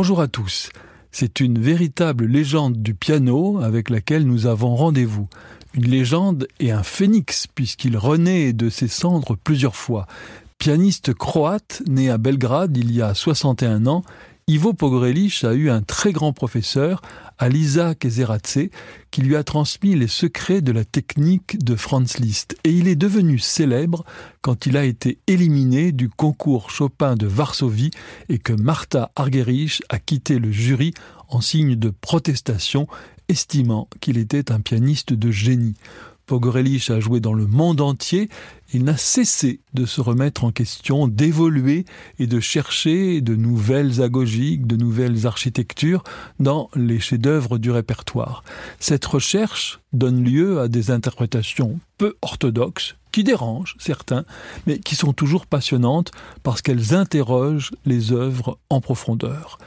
Bonjour à tous. C'est une véritable légende du piano avec laquelle nous avons rendez-vous. Une légende et un phénix puisqu'il renaît de ses cendres plusieurs fois. Pianiste croate, né à Belgrade il y a 61 ans, Ivo Pogrelich a eu un très grand professeur, Alisa Kezeradze, qui lui a transmis les secrets de la technique de Franz Liszt. Et il est devenu célèbre quand il a été éliminé du concours Chopin de Varsovie et que Martha Argerich a quitté le jury en signe de protestation, estimant qu'il était un pianiste de génie. Pogrelich a joué dans le monde entier, il n'a cessé de se remettre en question, d'évoluer et de chercher de nouvelles agogiques, de nouvelles architectures dans les chefs-d'œuvre du répertoire. Cette recherche donne lieu à des interprétations peu orthodoxes, qui dérangent certains, mais qui sont toujours passionnantes parce qu'elles interrogent les œuvres en profondeur.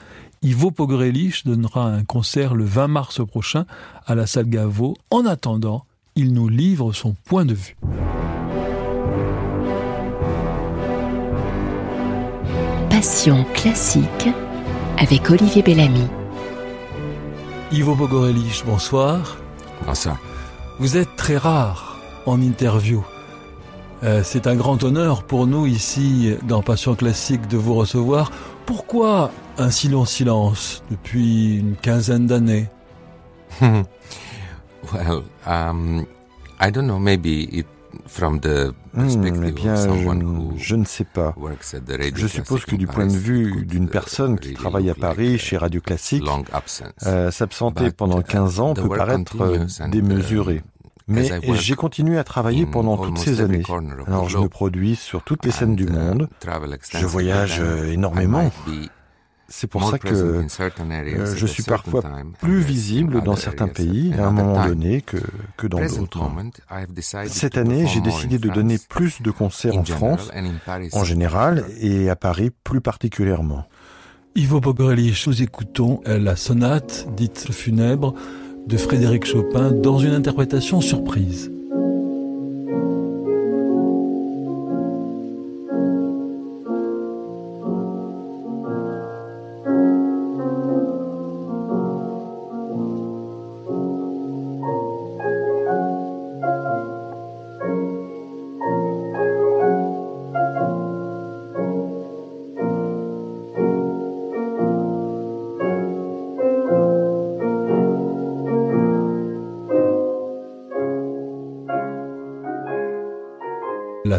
Ivo Pogrelich donnera un concert le 20 mars prochain à la salle Gaveau. En attendant, il nous livre son point de vue. Passion classique avec Olivier Bellamy. Ivo Bogorelich, bonsoir. Bonsoir. Vous êtes très rare en interview. Euh, c'est un grand honneur pour nous ici dans Passion classique de vous recevoir. Pourquoi un si long silence depuis une quinzaine d'années? Well, um, I don't know, maybe it from the Hmm, perspective eh bien, of someone je, who je ne sais pas. works at the radio Je suppose que du point de vue d'une uh, personne qui travaille à Paris a chez Radio Classique, euh, s'absenter pendant uh, 15 ans the peut paraître euh, uh, démesuré. Mais j'ai continué à travailler pendant toutes ces années. Alors je me produis sur toutes les scènes du uh, monde. Je voyage euh, énormément. C'est pour ça que euh, je suis parfois plus visible dans certains pays à un moment donné que, que dans d'autres. Cette année, j'ai décidé de donner plus de concerts en France, en général, et à Paris plus particulièrement. Ivo Bogorelich, nous écoutons la sonate dite funèbre de Frédéric Chopin dans une interprétation surprise.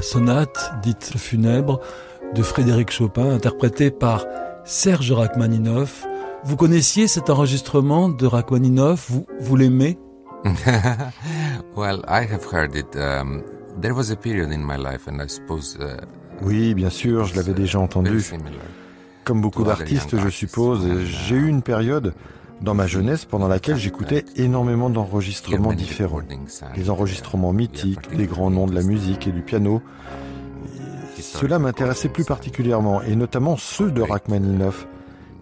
La sonate dite funèbre de Frédéric Chopin, interprétée par Serge Rachmaninoff. Vous connaissiez cet enregistrement de Rachmaninoff? Vous, vous l'aimez? Well, I have heard it. Um, there was a period in my life, and I suppose uh, Oui, bien sûr, je l'avais déjà very entendu. Comme beaucoup d'artistes, je suppose, j'ai eu une période dans ma jeunesse pendant laquelle j'écoutais énormément d'enregistrements différents. Des enregistrements mythiques, des grands noms de la musique et du piano. Cela m'intéressait plus particulièrement, et notamment ceux de Rachmaninoff,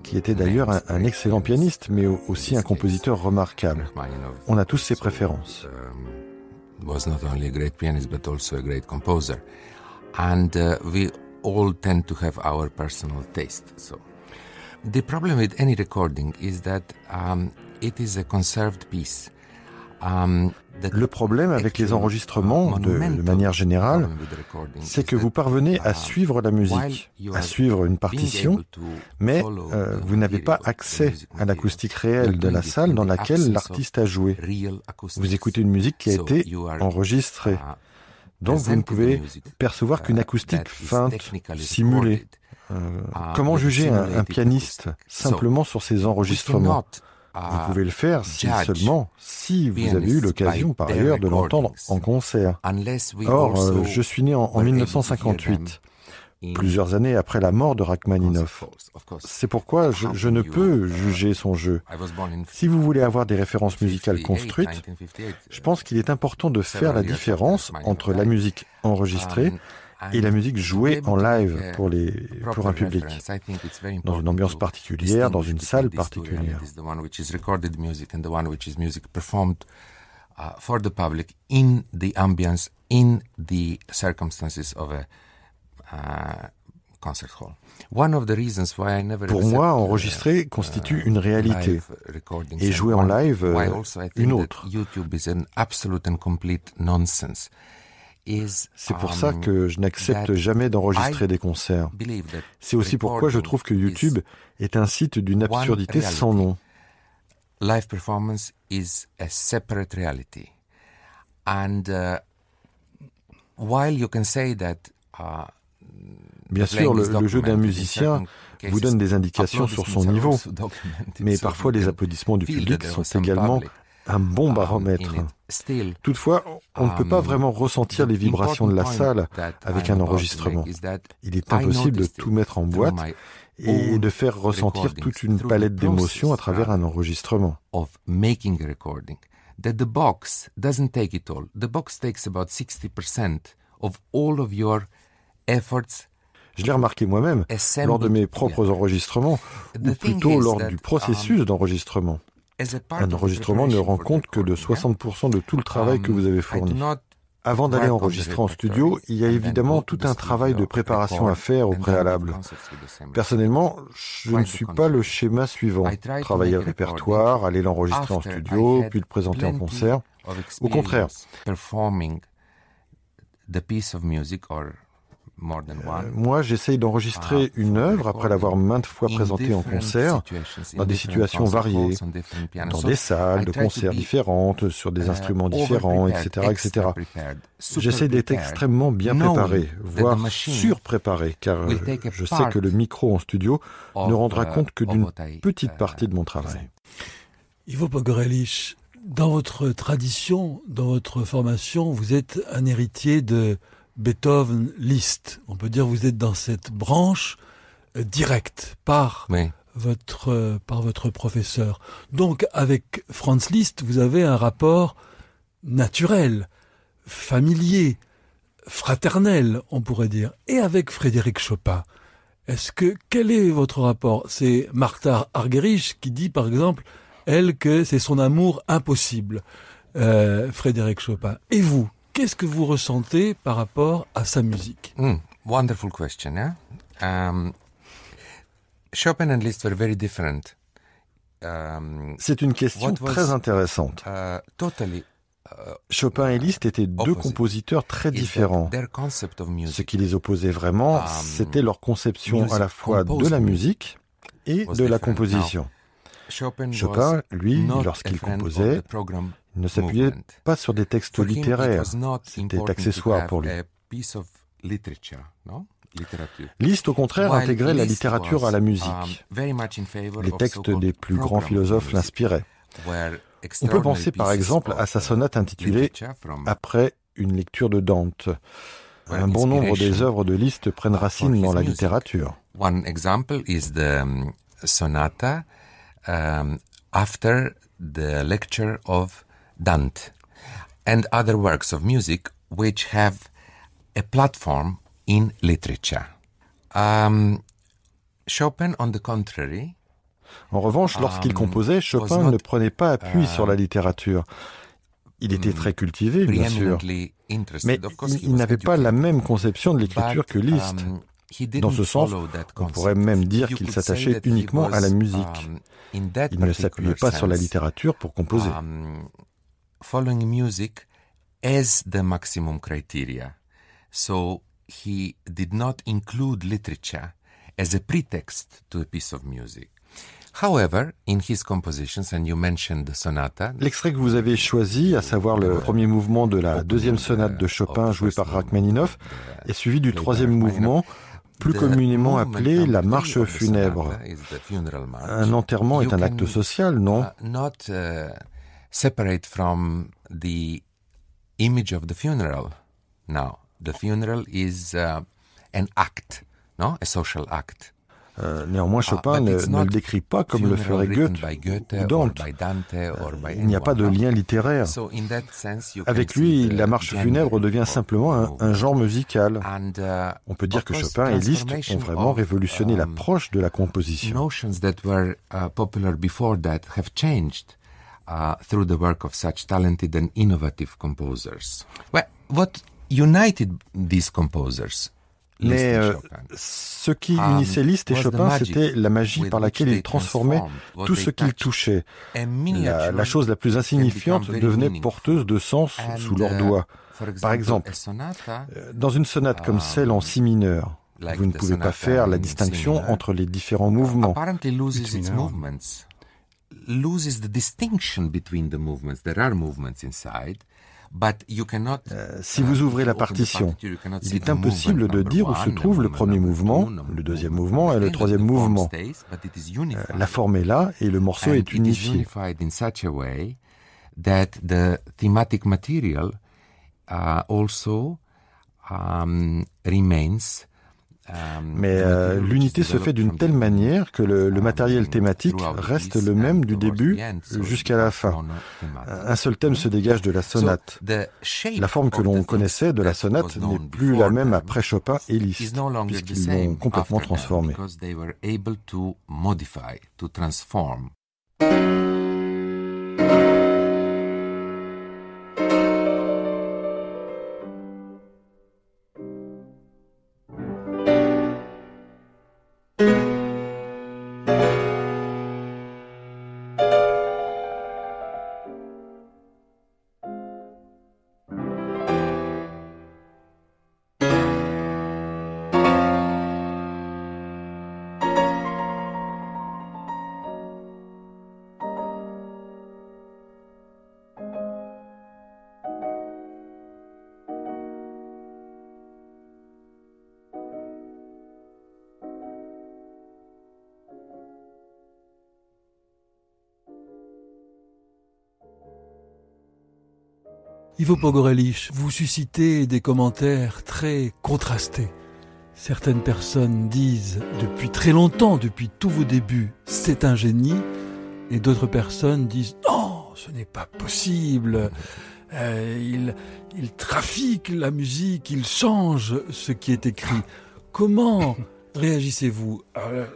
qui était d'ailleurs un, excellent pianiste, mais au- aussi un compositeur remarquable. On a tous ses préférences. was not only a great pianist but also a great composer, and uh, we all tend to have our personal taste. So, the problem with any recording is that um, it is a conserved piece. Um, that Le problème avec les actual, enregistrements, uh, de, manière générale, c'est que vous parvenez à uh, suivre la musique, à suivre une partition, mais euh, vous n'avez pas accès à l'acoustique réelle de la salle dans laquelle l'artiste a joué. Vous écoutez une musique qui a été enregistrée. uh, Donc vous ne pouvez percevoir qu'une uh, acoustique feinte, simulée. Euh, Ah, comment juger un, pianiste simplement sur ses enregistrements Vous uh, pouvez le faire si seulement si vous avez eu l'occasion par ailleurs de l'entendre en concert. Or, euh, je suis né en, en were able to hear them 1958, in plusieurs années après la mort de Rachmaninoff. C'est pourquoi je, je ne peux juger son jeu. Si vous voulez avoir des références musicales 58, construites, 1958, je pense qu'il est important de faire la différence entre la musique enregistrée um, et la musique jouée en live pour, les, pour un public, dans une ambiance particulière, dans une salle particulière. uh, for the public in the ambience, in the circumstances of a uh, Pour moi, enregistrer constitue une réalité. et jouer en live une autre. C'est pour ça que je n'accepte jamais d'enregistrer des concerts. C'est aussi pourquoi je trouve que YouTube est un site d'une absurdité sans nom. Live performance is a separate reality. And while you can say that Bien sûr, le, jeu d'un musicien vous donne des indications sur son niveau, mais parfois les applaudissements du public sont également un bon um, baromètre. Toutefois, on ne peut pas um, vraiment ressentir les vibrations de la salle avec un enregistrement. Il est impossible de tout mettre en boîte et de faire ressentir toute une palette d'émotions à travers un enregistrement. That the box doesn't take it all. The box takes about 60% of all of your efforts je l'ai remarqué moi-même lors de mes propres enregistrements, ou plutôt lors du processus um, d'enregistrement. Un enregistrement ne rend compte que de 60% de tout le travail que vous avez um, fourni. Avant d'aller enregistrer en studio, il y a évidemment tout un travail de préparation à faire au préalable. Personnellement, je ne suis pas le schéma suivant. Travailler le répertoire, aller l'enregistrer en studio, puis le présenter en concert. Au contraire. Euh, moi, j'essaye d'enregistrer ah, une œuvre après l'avoir maintes fois présentée en concert, dans des situations variées, dans des salles de concert différentes, sur des uh, instruments différents, etc., etc. J'essaie d'être extrêmement bien préparé, voire surpréparé, car je sais que le micro en studio ne rendra compte que d'une petite partie de mon travail. Ivo Pogorelic, dans votre tradition, dans votre formation, vous êtes un héritier de Beethoven Liszt. On peut dire que vous êtes dans cette branche euh, directe par votre euh, par votre professeur. Donc avec Franz Liszt, vous avez un rapport naturel, familier, fraternel, on pourrait dire. Et avec Frédéric Chopin, est-ce que quel est votre rapport? C'est Martha Argerich qui dit par exemple elle que c'est son amour impossible. Euh, Frédéric Chopin. Et vous, qu'est-ce que vous ressentez par rapport à sa musique? Mm, Wonderful question. Yeah? Um, Chopin and Liszt were very different. Um, C'est une question très intéressante. Uh, totally, uh, Chopin et Liszt étaient deux compositeurs très différents. Ce qui les opposait vraiment, um, c'était leur conception à la fois de la musique et de la composition. Chopin, lui, lorsqu'il composait, ne s'appuyait pas sur des textes littéraires, c'était accessoire pour lui. Liszt, au contraire, intégrait la littérature à la musique. Um, Les textes des plus grands philosophes l'inspiraient. On peut penser par exemple à sa sonate intitulée Après une lecture de Dante. Un bon nombre des œuvres de Liszt prennent racine dans la littérature. One example is the um, sonata um, after the lecture of Dante, and other works of music which have a platform in literature. Um, Chopin, on the contrary, en revanche, lorsqu'il um, composait, Chopin ne prenait pas appui sur la uh, littérature. Il était très cultivé, bien sûr, mais il, n'avait pas la même conception de l'écriture que Liszt. Um, Dans ce sens, on pourrait même dire qu'il s'attachait uniquement à la musique. Il ne s'appuyait pas sur la littérature pour composer following music as the maximum criteria. So he did not include literature as a pretext to a piece of music. However, in his compositions, and you mentioned the sonata, L'extrait que vous avez choisi, à savoir le premier mouvement de la deuxième sonate de Chopin jouée par Rachmaninoff, est suivi du troisième mouvement, plus communément appelé la marche funèbre. Un enterrement est un acte social, non? uh, uh, separate from the image of the funeral. Now, the funeral is uh, an act, no? a social act. Euh, néanmoins, ah, Chopin ne, ne, le décrit pas comme le ferait Goethe, ou Dante. Euh, il n'y a pas de lien littéraire. Avec lui, la marche funèbre devient simplement un, un genre musical. Uh, On peut dire que Chopin et Liszt ont vraiment révolutionné um, l'approche de la composition. through the work of such talented and innovative composers. Well, what united these composers? Mais euh, ce qui um, unissait Liszt et Chopin, c'était la magie par laquelle ils transformaient tout ce qu'ils touchaient. La, chose la plus insignifiante devenait porteuse de sens sous leurs uh, doigts. Par exemple, euh, dans une sonate comme celle en si mineur, vous ne pouvez pas faire la distinction entre les différents mouvements. loses the distinction between the movements. There are movements inside, euh, si vous ouvrez la partition, il est impossible de dire où se trouve le premier mouvement, le deuxième mouvement et le troisième mouvement. Euh, la forme est là et le morceau est unifié. material also remains euh, Mais euh, l'unité se fait d'une telle manière que le, le, matériel thématique reste le même du début jusqu'à la fin. Un seul thème se dégage de la sonate. La forme que l'on connaissait de la sonate n'est plus la même après Chopin et Liszt, puisqu'ils l'ont complètement transformée. Ivo Pogorelich, vous suscitez des commentaires très contrastés. Certaines personnes disent depuis très longtemps, depuis tous vos débuts, c'est un génie, et d'autres personnes disent non, ce n'est pas possible. Euh, il, il trafique la musique, il change ce qui est écrit. Comment réagissez-vous?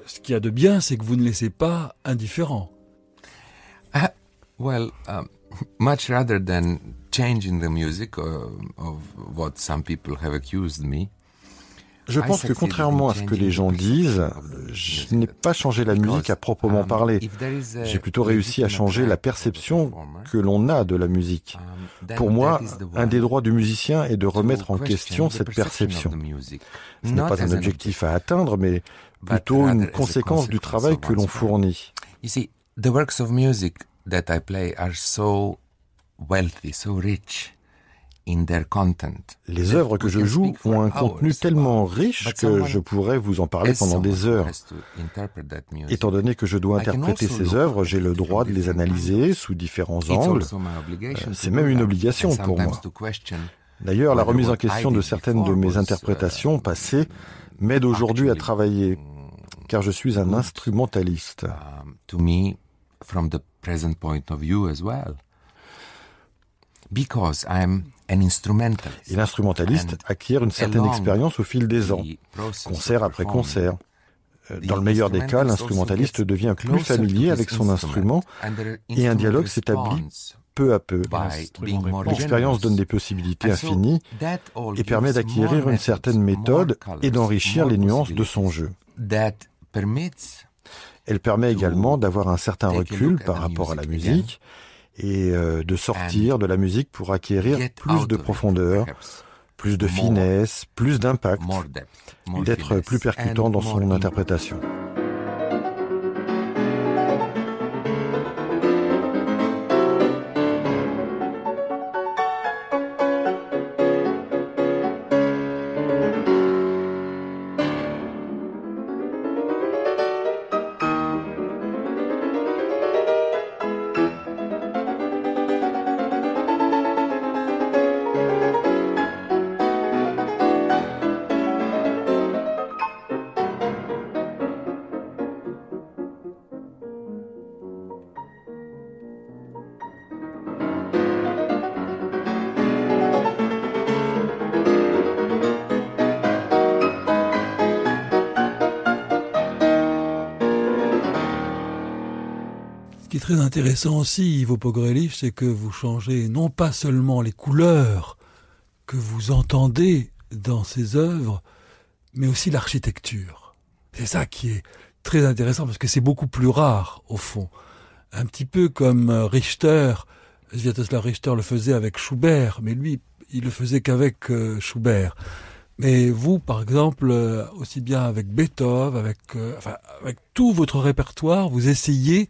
Ce qu'il y a de bien, c'est que vous ne laissez pas indifférent. Uh, well, um, much rather than changing the music of what some people have accused me. Je pense que contrairement à ce que les gens disent, je n'ai pas changé la musique à proprement um, parler. J'ai plutôt réussi à changer la perception que l'on a de la musique. Um, Pour moi, un des droits du musicien est de remettre en question cette perception. Ce n'est pas un objectif à atteindre, mais plutôt une conséquence du travail que l'on fournit. You see, the works of music that I play are so wealthy, so rich in their content. Les œuvres que je joue ont un contenu tellement riche que je pourrais vous en parler pendant des heures. Étant donné que je dois interpréter ces œuvres, j'ai le droit de les analyser sous différents angles. Euh, c'est même une obligation pour moi. D'ailleurs, la remise en question de certaines de mes interprétations passées m'aide aujourd'hui à travailler, car je suis un instrumentaliste. To me, from the present point of view as well. Because I'm an instrumentalist. Et l'instrumentaliste acquiert une certaine expérience au fil des ans, concert après concert. Euh, dans le meilleur des cas, l'instrumentaliste devient plus familier avec son instrument et un dialogue s'établit peu à peu. L'expérience donne des possibilités infinies et permet d'acquérir une certaine méthode et d'enrichir les nuances de son jeu. Elle permet également d'avoir un certain recul par rapport à la musique et euh, de sortir de la musique pour acquérir plus de profondeur, plus de finesse, plus d'impact, d'être plus percutant dans son interprétation. Très intéressant aussi, Ivo Pogrelich, c'est que vous changez non pas seulement les couleurs que vous entendez dans ces œuvres, mais aussi l'architecture. C'est ça qui est très intéressant parce que c'est beaucoup plus rare au fond. Un petit peu comme euh, Richter, Sviatoslav Richter le faisait avec Schubert, mais lui, il le faisait qu'avec euh, Schubert. Mais vous, par exemple, euh, aussi bien avec Beethoven, avec, avec tout votre répertoire, vous essayez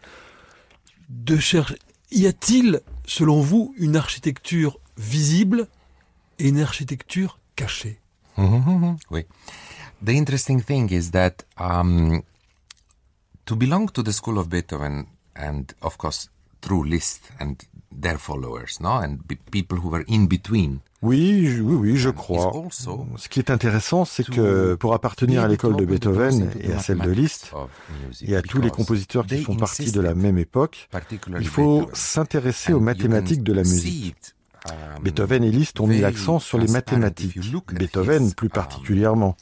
de chercher. Y a-t-il, selon vous, une architecture visible et une architecture cachée? Oui. The interesting thing is that um, to belong to the school of Beethoven and of course through Liszt and their followers, no, and people who were in between. Oui, oui, oui, je crois. Ce qui est intéressant, c'est que pour appartenir à l'école de Beethoven et à celle de Liszt, et à tous les compositeurs qui font partie de la même époque, il faut s'intéresser aux mathématiques de la musique. Um, Beethoven et Liszt ont mis l'accent sur les mathématiques, Beethoven plus uh, particulièrement.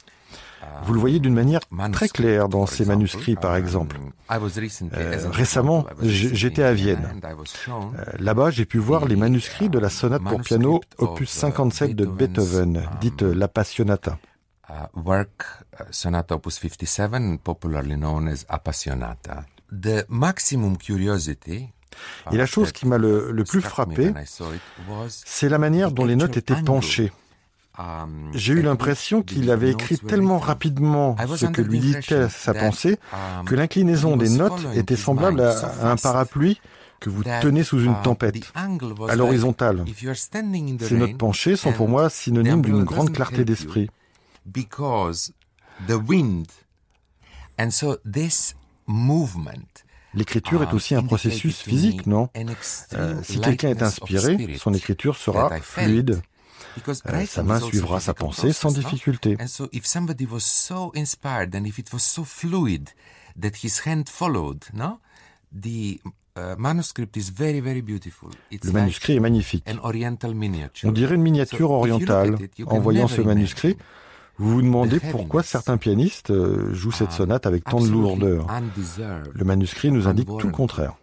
Vous le voyez d'une manière très claire dans ces manuscrits, par exemple. Euh, récemment, j'étais à Vienne. Euh, là-bas, j'ai pu voir les manuscrits de la sonate pour piano opus 57 de Beethoven, dite la Passionata. Work sonata opus 57, popularly known as Appassionata. The maximum curiosity et la chose qui m'a le, le, plus frappé, c'est la manière dont les notes étaient penchées. Um, J'ai eu l'impression qu'il avait écrit tellement rapidement ce que lui dit sa pensée um, que l'inclinaison des notes était semblable à un parapluie que vous tenez sous une uh, tempête, à l'horizontale. Ces notes penchées sont pour moi synonymes d'une grande clarté d'esprit. L'écriture est um, aussi un processus physique, non? euh, Si quelqu'un est inspiré, son écriture sera fluide. Euh, sa main suivra sa pensée sans difficulté. Le manuscrit est magnifique. On dirait une miniature orientale. En voyant ce manuscrit, vous vous demandez pourquoi certains pianistes euh, jouent cette sonate avec tant de lourdeur. Le manuscrit nous indique tout le contraire.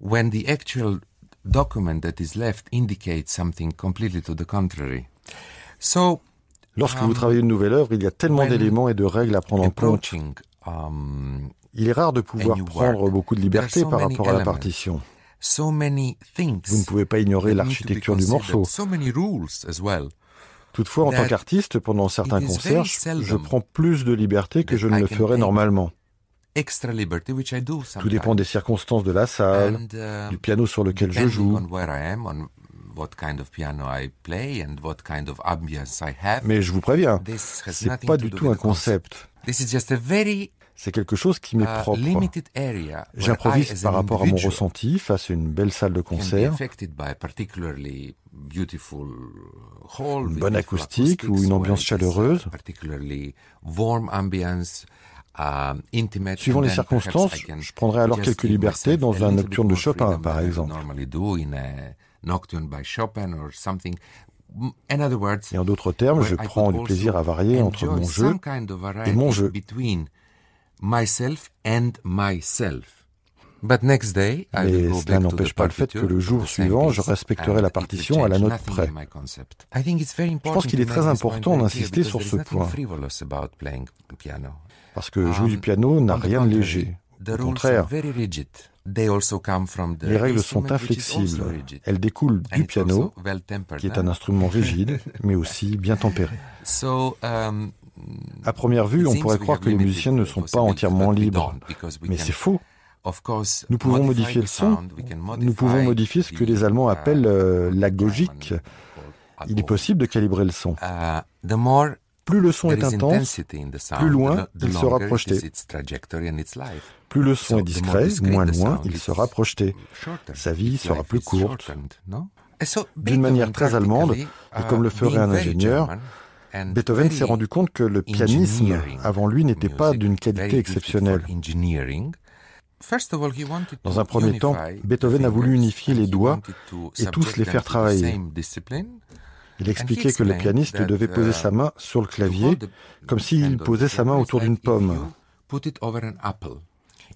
When the actual document that is left indicates something completely to the contrary. So, Lorsque vous um, travaillez une nouvelle œuvre, il y a tellement d'éléments et de règles à prendre en compte. Um, il est rare de pouvoir prendre beaucoup de liberté par rapport à la partition. Vous ne pouvez pas ignorer l'architecture du morceau. Toutefois, en tant qu'artiste, pendant certains concerts, je prends plus de liberté que je ne le ferais normalement. Tout dépend des circonstances de la salle, uh, du piano sur lequel je joue. Mais je vous préviens, c'est pas du tout un concept. C'est quelque chose qui m'est propre. J'improvise par rapport à mon ressenti face à une belle salle de concert, une bonne acoustique ou une ambiance chaleureuse. Suivant les circonstances, je prendrai alors quelques libertés dans un nocturne de Chopin, par exemple. Et en d'autres termes, je prends du plaisir à varier entre mon jeu et mon jeu. Mais cela n'empêche pas le fait que le jour suivant, je respecterai la partition à la note près. Je pense qu'il est très important d'insister sur ce point. Parce que jouer du um, piano n'a rien de léger. Au contraire, les règles sont inflexibles. Elles découlent du piano, qui est un instrument rigide, mais aussi bien tempéré. Um, à première vue, on pourrait croire que les musiciens ne sont pas entièrement libres, mais c'est faux. Nous pouvons modifier le son, nous pouvons modifier ce que les Allemands appellent euh, la gogique. Il est possible de calibrer le son. Uh, plus le son est intense, plus loin il sera projeté. Plus le son est discret, moins loin il sera projeté. Sa vie sera plus courte. D'une manière très allemande, et comme le ferait un ingénieur, Beethoven s'est rendu compte que le pianisme avant lui n'était pas d'une qualité exceptionnelle. Dans un premier temps, Beethoven a voulu unifier les doigts et tous les faire travailler. Il expliquait que le pianiste devait poser sa main sur le clavier comme s'il posait sa main autour d'une pomme.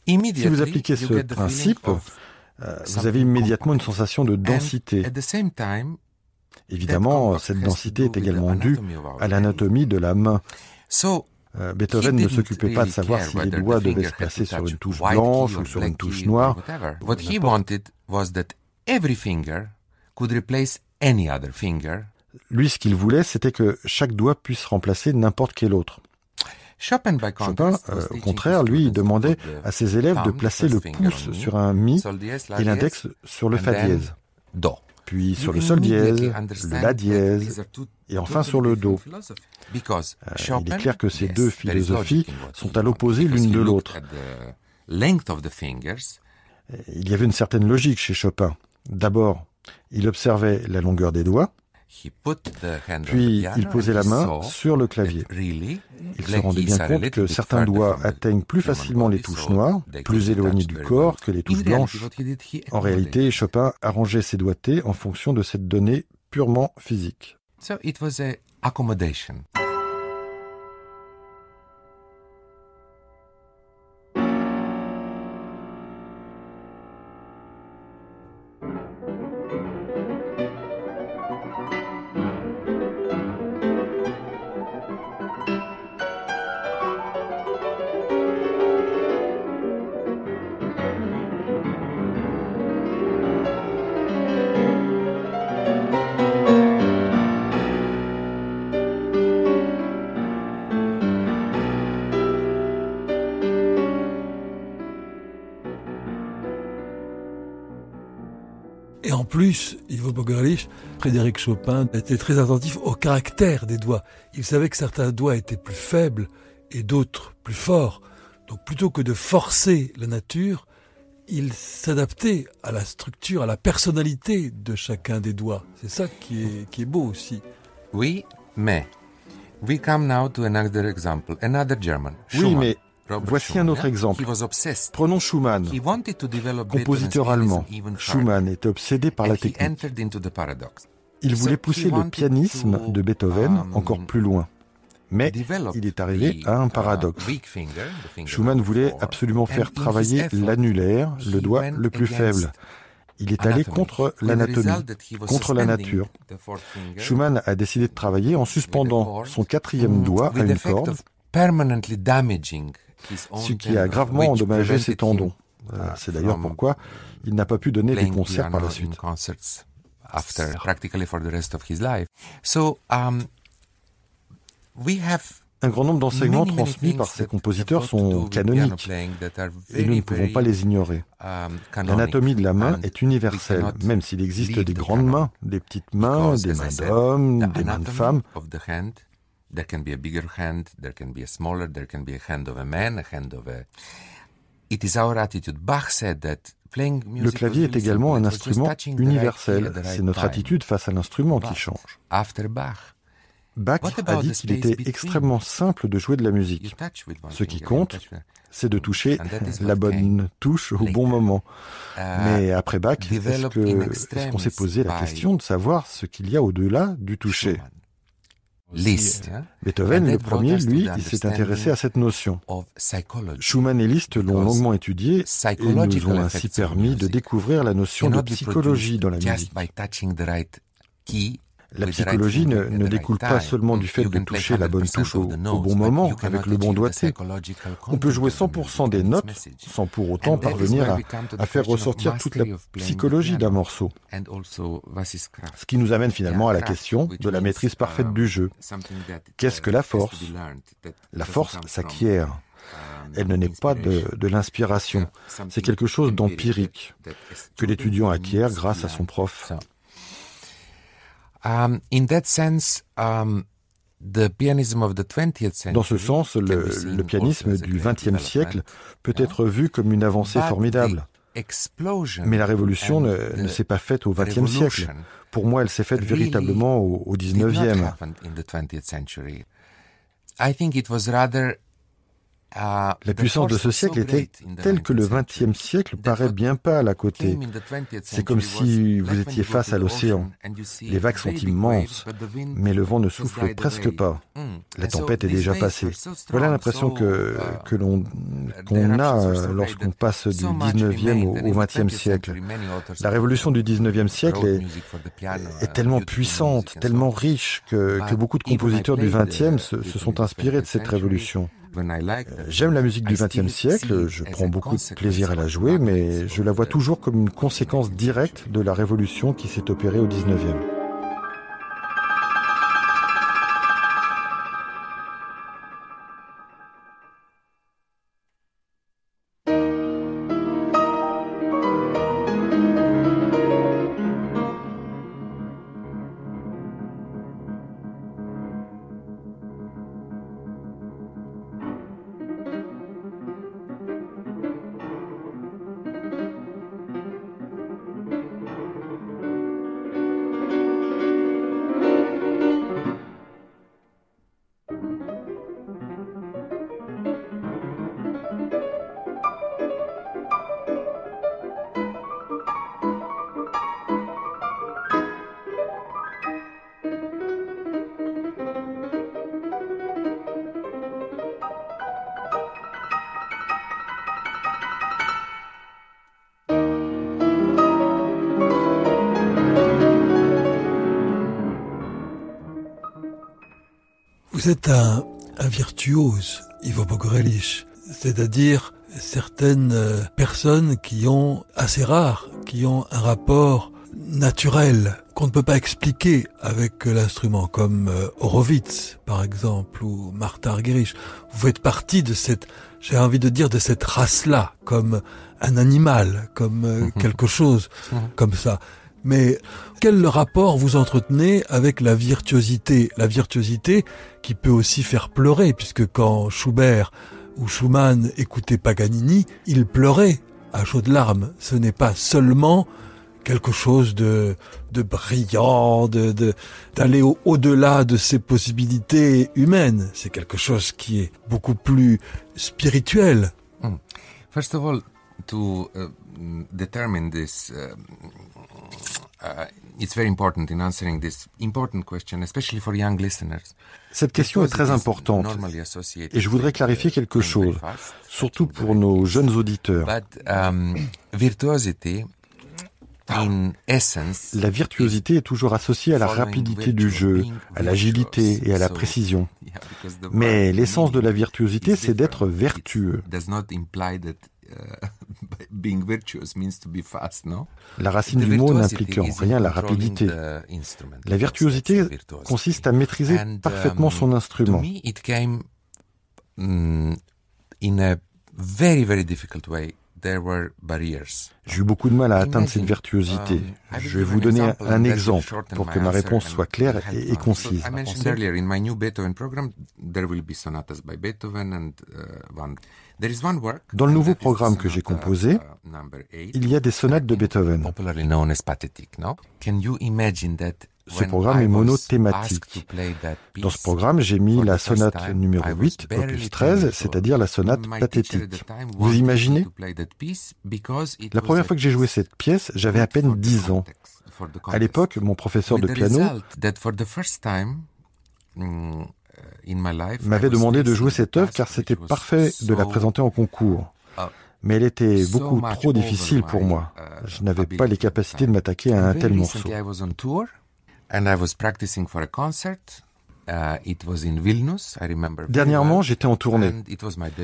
Si vous appliquez ce principe, euh, vous avez immédiatement une sensation de densité. Évidemment, cette densité est également due à l'anatomie de la main. Euh, Beethoven ne s'occupait pas de savoir si les doigts devaient se placer sur une touche blanche ou sur une touche noire. Lui, ce qu'il voulait, c'était que chaque doigt puisse remplacer n'importe quel autre. Chopin, euh, au contraire, lui, demandait à ses élèves de placer le pouce sur un mi et l'index sur le fa dièse puis sur le sol dièse, le la dièse, et enfin sur le do. Euh, il est clair que ces deux philosophies sont à l'opposé l'une de l'autre. Il y avait une certaine logique chez Chopin. D'abord, il observait la longueur des doigts, puis il posait la main sur le clavier. Il se rendait bien compte que certains doigts atteignent plus facilement les touches noires, plus éloignées du corps que les touches blanches. En réalité, Chopin arrangeait ses doigtés en fonction de cette donnée purement physique. Chopin était très attentif au caractère des doigts. Il savait que certains doigts étaient plus faibles et d'autres plus forts. Donc plutôt que de forcer la nature, il s'adaptait à la structure, à la personnalité de chacun des doigts. C'est ça qui est, qui est beau aussi. Oui, mais we come now to another example, another German. Oui, mais Voici un autre exemple. Prenons Schumann, compositeur allemand. Schumann était obsédé par la technique. Il voulait pousser le pianisme de Beethoven encore plus loin. Mais il est arrivé à un uh, paradoxe. Schumann voulait absolument faire travailler l'annulaire, le doigt le plus faible. Il est allé contre l'anatomie, contre la nature. Schumann a décidé de travailler en suspendant son quatrième doigt à une corde ce qui a gravement endommagé ses tendons. Euh, c'est d'ailleurs pourquoi il n'a pas pu donner des concerts par la suite. Un grand nombre d'enseignements transmis par ces compositeurs sont canoniques et nous ne pouvons pas les ignorer. Um, L'anatomie de la main est universelle, même s'il existe des grandes mains, des petites mains, des mains d'hommes, des mains de femmes. There can be a bigger hand, there can be a smaller, there can be a hand of a man, a hand of a... It is our attitude. Bach said that le clavier est également un instrument universel. C'est notre attitude face à l'instrument qui change. Bach a dit qu'il était extrêmement simple de jouer de la musique. Ce qui compte, c'est de toucher la bonne touche au bon moment. Uh, Mais après Bach, est-ce qu'on s'est posé la question de savoir ce qu'il y a au-delà du toucher? Liszt. Beethoven, le premier, lui, il s'est intéressé à cette notion. Schumann et Liszt l'ont longuement étudié et nous ont ainsi permis de découvrir la notion de psychologie dans la musique. La psychologie ne, découle pas seulement du fait de toucher la bonne touche au, bon moment avec le bon doigté. On peut jouer 100% des notes sans pour autant parvenir à, faire ressortir toute la psychologie d'un morceau. Ce qui nous amène finalement à la question de la maîtrise parfaite du jeu. Qu'est-ce que la force La force s'acquiert. Elle ne naît pas de, de l'inspiration. C'est quelque chose d'empirique que l'étudiant acquiert grâce à son prof. Um, um, Dans ce sens, le, pianisme du XXe siècle peut être vu comme une avancée formidable. Mais la révolution ne, s'est pas faite au XXe siècle. Pour moi, elle s'est faite véritablement au, au XIXe. La puissance de ce siècle était telle que le XXe siècle paraît bien pas à côté. C'est comme si vous étiez face à l'océan. Les vagues sont immenses, mais le vent ne souffle presque pas. La tempête est déjà passée. Voilà l'impression que, que l'on qu'on a lorsqu'on passe du 19e au, XXe siècle. La révolution du 19e siècle est, est tellement puissante, tellement riche que, que beaucoup de compositeurs du 20e se, se sont inspirés de cette révolution. Euh, j'aime la musique du XXe siècle, je prends beaucoup de plaisir à la jouer, mais je la vois toujours comme une conséquence directe de la révolution qui s'est opérée au XIXe. Vous êtes un, virtuose, Ivo Bogorelich, c'est-à-dire certaines euh, personnes qui ont, assez rares, qui ont un rapport naturel qu'on ne peut pas expliquer avec l'instrument, comme euh, Horowitz, par exemple, ou Martha Argerich. Vous faites partie de cette, j'ai envie de dire, de cette race-là, comme un animal, comme euh, mhm. quelque chose comme ça. Mais quel rapport vous entretenez avec la virtuosité? La virtuosité qui peut aussi faire pleurer, puisque quand Schubert ou Schumann écoutaient Paganini, ils pleuraient à chaudes larmes. Ce n'est pas seulement quelque chose de, de brillant, de, d'aller au-delà de ses possibilités humaines. C'est quelque chose qui est beaucoup plus spirituel. Hmm. First of all, to uh, determine this uh, cette question est très importante et je voudrais clarifier quelque chose, surtout pour nos jeunes auditeurs. Um, la virtuosité est toujours associée à la rapidité du jeu, à l'agilité et à la précision. Mais l'essence de la virtuosité, c'est d'être vertueux. La racine du mot n'implique en rien la rapidité. La virtuosité consiste à maîtriser parfaitement son instrument. J'ai eu beaucoup de mal à atteindre cette virtuosité. Um, Je vais vous donner un exemple pour que ma réponse soit claire et, concise. Dans le nouveau programme que j'ai composé, uh, il y a des sonates de Beethoven. Ce programme est monothématique. Dans ce programme, j'ai mis la sonate numéro 8, opus 13, c'est-à-dire la sonate pathétique. Vous imaginez La première fois que j'ai joué cette pièce, j'avais à peine 10 ans. À l'époque, mon professeur de piano m'avait demandé de jouer cette œuvre car c'était parfait de la présenter en concours. Uh, Mais elle était beaucoup trop difficile pour moi. Uh, Je n'avais pas les capacités de m'attaquer à un tel morceau. Dernièrement, j'étais en tournée.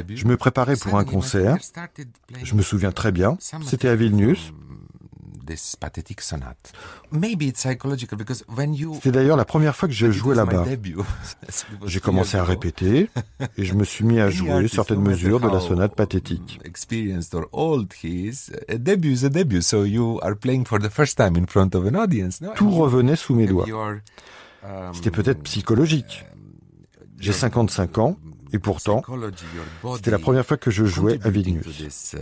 Je me préparais pour un concert. Je me souviens très bien. C'était à Vilnius. C'est d'ailleurs la première fois que j'ai joué là-bas. J'ai commencé à répéter et je me suis mis à jouer certaines mesures de la sonate pathétique. Tout revenait sous mes doigts. C'était peut-être psychologique. J'ai 55 ans et pourtant, c'était la première fois que je jouais à Vilnius.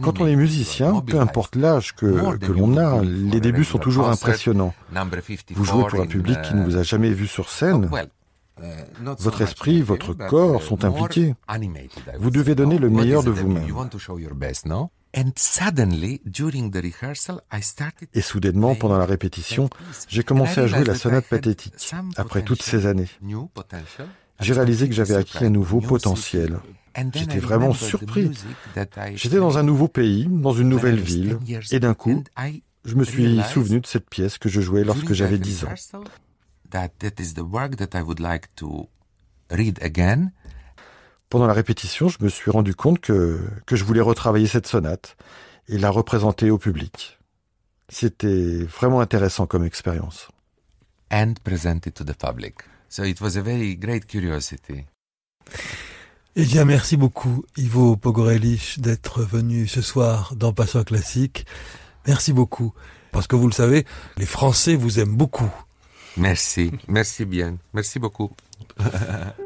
Quand on est musicien, peu importe l'âge que, que l'on a, les débuts sont toujours impressionnants. Vous jouez pour un public qui ne vous a jamais vu sur scène. Votre esprit, votre corps sont impliqués. Vous devez donner le meilleur de vous-même. Et soudainement, pendant la répétition, j'ai commencé à jouer la sonate pathétique, après toutes ces années. J'ai réalisé que j'avais acquis un nouveau potentiel. J'étais vraiment surpris. J'étais dans un nouveau pays, dans une nouvelle ville, et d'un coup, je me suis souvenu de cette pièce que je jouais lorsque j'avais 10 ans. Pendant la répétition, je me suis rendu compte que, que je voulais retravailler cette sonate et la représenter au public. C'était vraiment intéressant comme expérience. And present it to the public. So it was a very great curiosity. Eh bien, merci beaucoup, Ivo Pogorelich, d'être venu ce soir dans Passion Classique. Merci beaucoup. Parce que vous le savez, les Français vous aiment beaucoup. Merci, merci bien, merci beaucoup.